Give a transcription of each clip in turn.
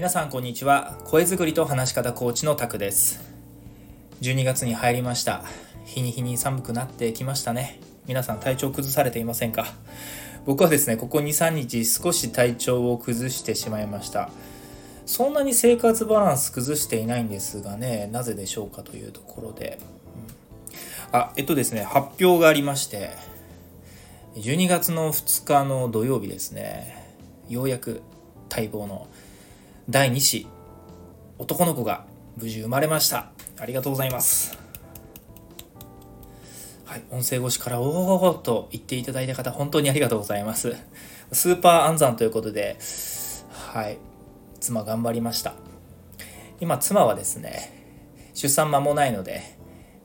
皆さんこんにちは。声作りと話し方コーチのタクです。12月に入りました。日に日に寒くなってきましたね。皆さん体調崩されていませんか？僕はですねここ23日少し体調を崩してしまいました。そんなに生活バランス崩していないんですがねなぜでしょうかというところで、あえっとですね発表がありまして12月の2日の土曜日ですねようやく待望の第2子男の子が無事生まれました。ありがとうございます。はい音声越しからおおと言っていただいた方本当にありがとうございます。スーパー安産ということではい妻頑張りました。今妻はですね出産間もないので、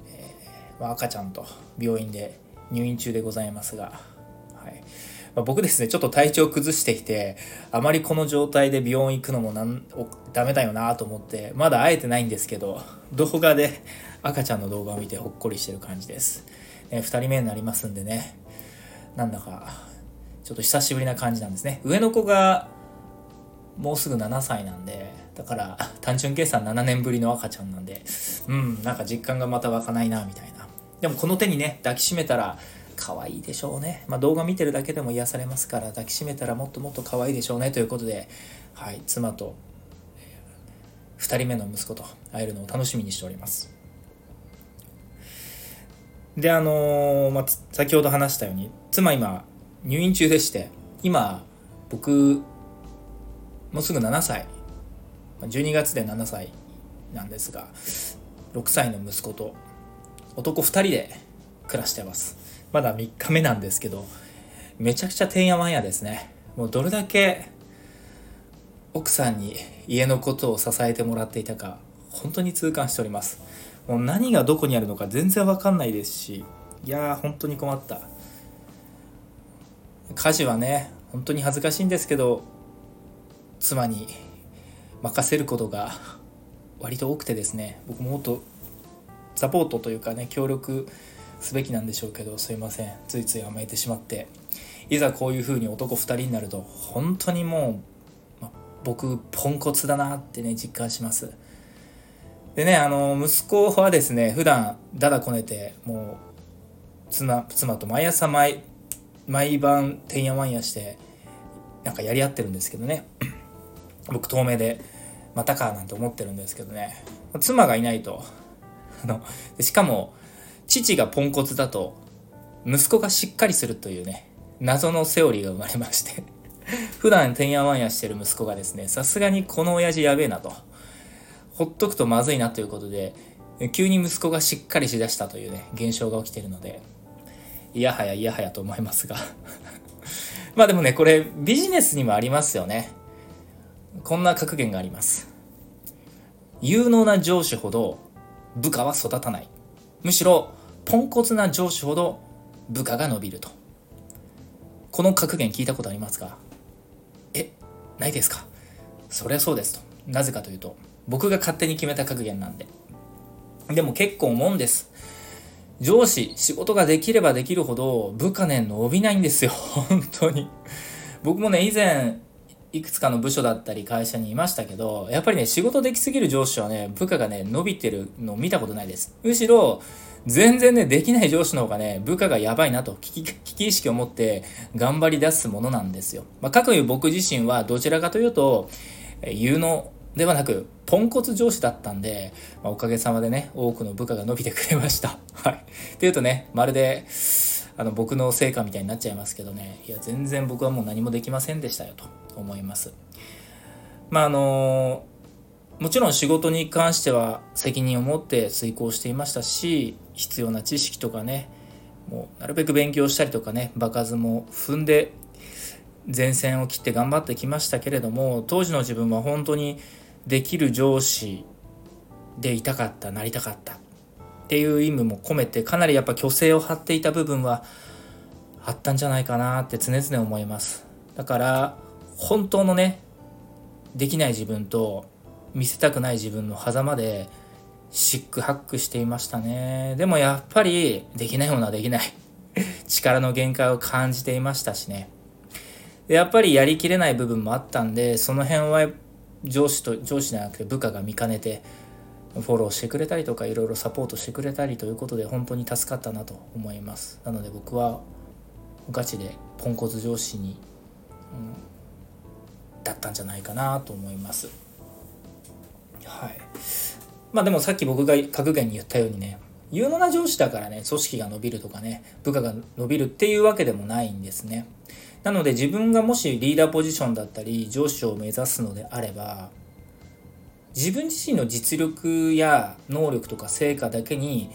えー、赤ちゃんと病院で入院中でございますがまあ、僕ですね、ちょっと体調崩してきて、あまりこの状態で病院行くのもなんダメだよなと思って、まだ会えてないんですけど、動画で赤ちゃんの動画を見てほっこりしてる感じです。ね、2人目になりますんでね、なんだか、ちょっと久しぶりな感じなんですね。上の子がもうすぐ7歳なんで、だから単純計算7年ぶりの赤ちゃんなんで、うん、なんか実感がまた湧かないな、みたいな。でもこの手にね、抱きしめたら、可愛いでしょうね。まあ、動画見てるだけでも癒されますから抱きしめたらもっともっと可愛いでしょうねということで、はい、妻と2人目の息子と会えるのを楽しみにしております。で、あのー、まあ、先ほど話したように、妻今入院中でして、今僕、もうすぐ7歳、12月で7歳なんですが、6歳の息子と男2人で暮らしてます。まだ3日目なんですけど、めちゃくちゃてんやわんやですね。もうどれだけ奥さんに家のことを支えてもらっていたか、本当に痛感しております。もう何がどこにあるのか全然わかんないですし、いやー本当に困った。家事はね、本当に恥ずかしいんですけど、妻に任せることが割と多くてですね、僕ももっとサポートというかね、協力すべきなんでしょうけどすいません。ついつい甘えてしまっていざこういう風に男2人になると本当にもう、ま、僕ポンコツだなってね実感します。でねあの息子はですね普段だだこねてもう妻妻と毎朝毎毎晩てんやわんやしてなんかやり合ってるんですけどね。僕遠目でまたかなんて思ってるんですけどね。妻がいないと。あのしかも父がポンコツだと息子がしっかりするというね謎のセオリーが生まれまして 普段てんやわんやしてる息子がですねさすがにこの親父やべえなとほっとくとまずいなということで急に息子がしっかりしだしたというね現象が起きてるのでいやはやいやはやと思いますが。まあでもねこれビジネスにもありますよね。こんな格言があります。有能な上司ほど部下は育たない。むしろポンコツな上司ほど部下が伸びると。この格言聞いたことありますか？えないですか？そりゃそうですと。なぜかというと僕が勝手に決めた格言なんで。でも結構思うんです。上司仕事ができればできるほど部下ね伸びないんですよ。本当に。僕もね以前いくつかの部署だったり会社にいましたけど、やっぱりね、仕事できすぎる上司はね、部下がね、伸びてるのを見たことないです。むしろ、全然ね、できない上司の方がね、部下がやばいなと危機危機意識を持って頑張り出すものなんですよ。まあ、かくいう僕自身はどちらかというと、有能ではなく、ポンコツ上司だったんで、まあ、おかげさまでね、多くの部下が伸びてくれました。はい。っていうとね、まるで、あの、僕の成果みたいになっちゃいますけどね、いや、全然僕はもう何もできませんでしたよ、と思います。まあ、あのもちろん仕事に関しては責任を持って遂行していましたし、必要な知識とかね、もうなるべく勉強したりとかね、場数も踏んで前線を切って頑張ってきましたけれども、当時の自分は本当にできる上司でいたかった、なりたかったっていう意味も込めて、かなりやっぱ虚勢を張っていた部分はあったんじゃないかなって常々思います。だから、本当のね、できない自分と見せたくない自分の狭間で、シックハックしていましたね。でもやっぱりできないものはできない。力の限界を感じていましたしね。やっぱりやりきれない部分もあったんで、その辺は上司と上司じゃなくて部下が見かねてフォローしてくれたりとかいろいろサポートしてくれたりということで本当に助かったなと思います。なので僕はガチでポンコツ上司に、うん、だったんじゃないかなと思います。はい。まあでもさっき僕が格言に言ったようにね有能な上司だからね組織が伸びるとかね部下が伸びるっていうわけでもないんですね。なので自分がもしリーダーポジションだったり上司を目指すのであれば自分自身の実力や能力とか成果だけに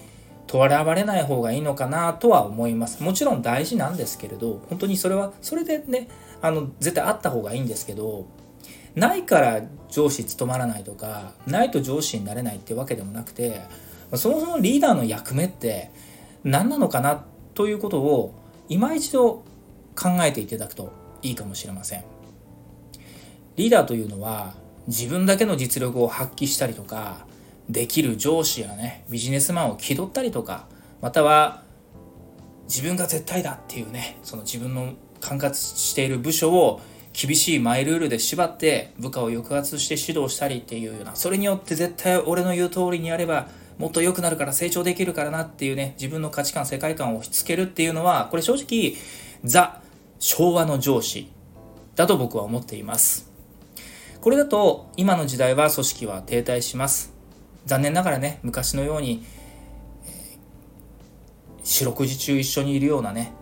とらわれない方がいいのかなとは思います。もちろん大事なんですけれど本当にそれはそれでねあの絶対あった方がいいんですけどないから上司務まらないとかないと上司になれないってわけでもなくてそもそもリーダーの役目って何なのかなということを今一度考えていただくといいかもしれません。リーダーというのは自分だけの実力を発揮したりとかできる上司やねビジネスマンを気取ったりとかまたは自分が絶対だっていうねその自分の管轄している部署を厳しいマイルールで縛って部下を抑圧して指導したりっていうようなそれによって絶対俺の言う通りにやればもっと良くなるから成長できるからなっていうね自分の価値観世界観を押し付けるっていうのはこれ正直ザ昭和の上司だと僕は思っています。これだと今の時代は組織は停滞します。残念ながらね昔のように、四六時中一緒にいるようなね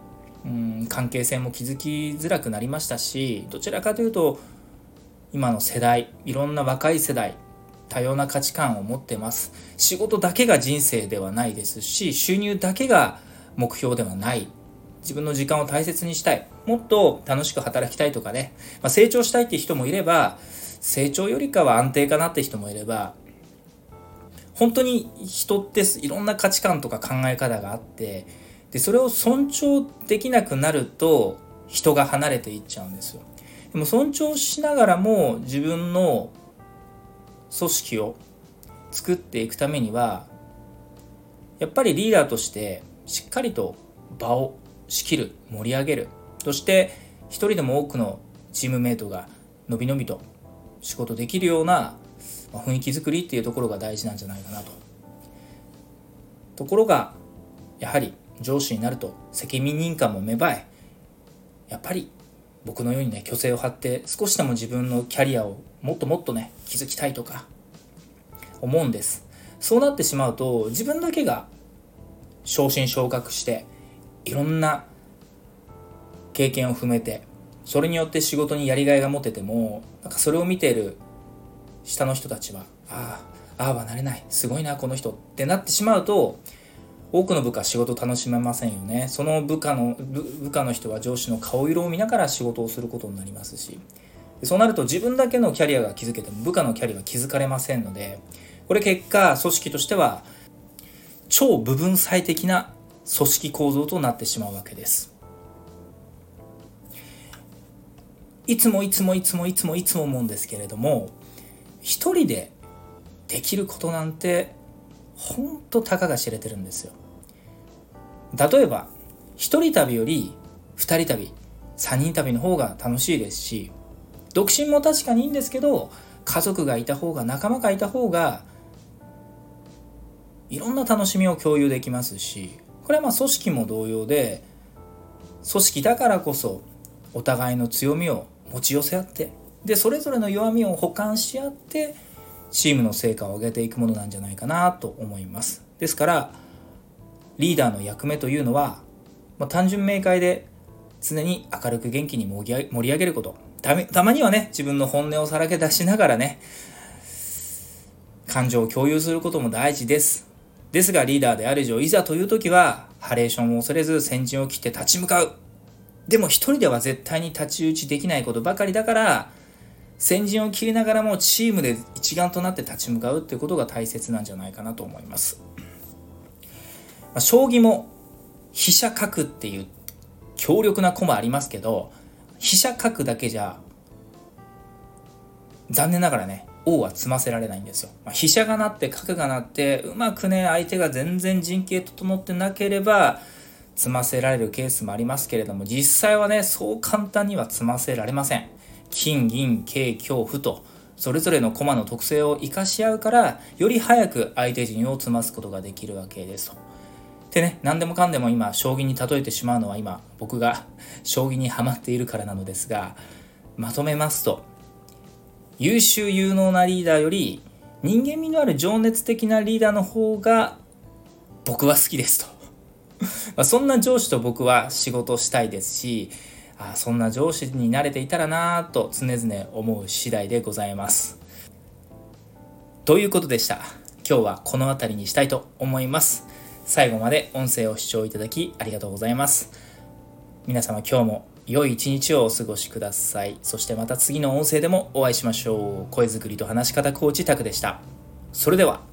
うん関係性も築きづらくなりましたしどちらかというと今の世代いろんな若い世代多様な価値観を持ってます。仕事だけが人生ではないですし収入だけが目標ではない。自分の時間を大切にしたい。もっと楽しく働きたいとかね、まあ、成長したいって人もいれば成長よりかは安定かなって人もいれば本当に人っていろんな価値観とか考え方があってでそれを尊重できなくなると人が離れていっちゃうんですよ。でも尊重しながらも自分の組織を作っていくためにはやっぱりリーダーとしてしっかりと場を仕切る盛り上げる。そして一人でも多くのチームメイトがのびのびと仕事できるような雰囲気づくりっていうところが大事なんじゃないかなと。ところがやはり上司になると責任感も芽生えやっぱり僕のようにね虚勢を張って少しでも自分のキャリアをもっともっとね築きたいとか思うんですそうなってしまうと自分だけが昇進昇格していろんな経験を踏めてそれによって仕事にやりがいが持ててもなんかそれを見ている下の人たちはああああはなれないすごいなこの人ってなってしまうと多くの部下仕事楽しめませんよね。その部下の部下の人は上司の顔色を見ながら仕事をすることになりますし。そうなると自分だけのキャリアが築けても部下のキャリアが築かれませんのでこれ結果組織としては超部分最適な組織構造となってしまうわけです。いつもいつもいつもいつもいつも思うんですけれども一人でできることなんてほんとたかが知れてるんですよ。例えば一人旅より二人旅三人旅の方が楽しいですし独身も確かにいいんですけど家族がいた方が仲間がいた方がいろんな楽しみを共有できますしこれはまあ組織も同様で組織だからこそお互いの強みを持ち寄せ合ってでそれぞれの弱みを補完し合ってチームの成果を上げていくものなんじゃないかなと思います。ですからリーダーの役目というのは、まあ、単純明快で常に明るく元気に盛り上げること。たまにはね自分の本音をさらけ出しながらね感情を共有することも大事です。ですがリーダーである以上いざという時はハレーションを恐れず先陣を切って立ち向かう。でも一人では絶対に太刀打ちできないことばかりだから先陣を切りながらもチームで一丸となって立ち向かうっていうことが大切なんじゃないかなと思います。まあ、将棋も飛車角っていう強力な駒ありますけど飛車角だけじゃ残念ながらね王は詰ませられないんですよ。まあ、飛車がなって角がなってうまくね相手が全然陣形整ってなければ積ませられるケースもありますけれども実際はねそう簡単には積ませられません金銀桂香歩とそれぞれの駒の特性を生かし合うからより早く相手陣を詰ますことができるわけですと。でね何でもかんでも今将棋に例えてしまうのは今僕が 将棋にはまっているからなのですがまとめますと優秀有能なリーダーより人間味のある情熱的なリーダーの方が僕は好きですとまそんな上司と僕は仕事したいですしあそんな上司になれていたらなぁと常々思う次第でございます。ということでした。今日はこの辺りにしたいと思います。最後まで音声を視聴いただきありがとうございます。皆様今日も良い一日をお過ごしください。そしてまた次の音声でもお会いしましょう。声作りと話し方コーチタクでした。それでは。